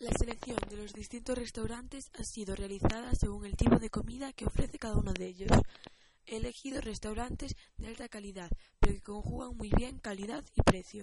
La selección de los distintos restaurantes ha sido realizada según el tipo de comida que ofrece cada uno de ellos. He elegido restaurantes de alta calidad, pero que conjugan muy bien calidad y precio.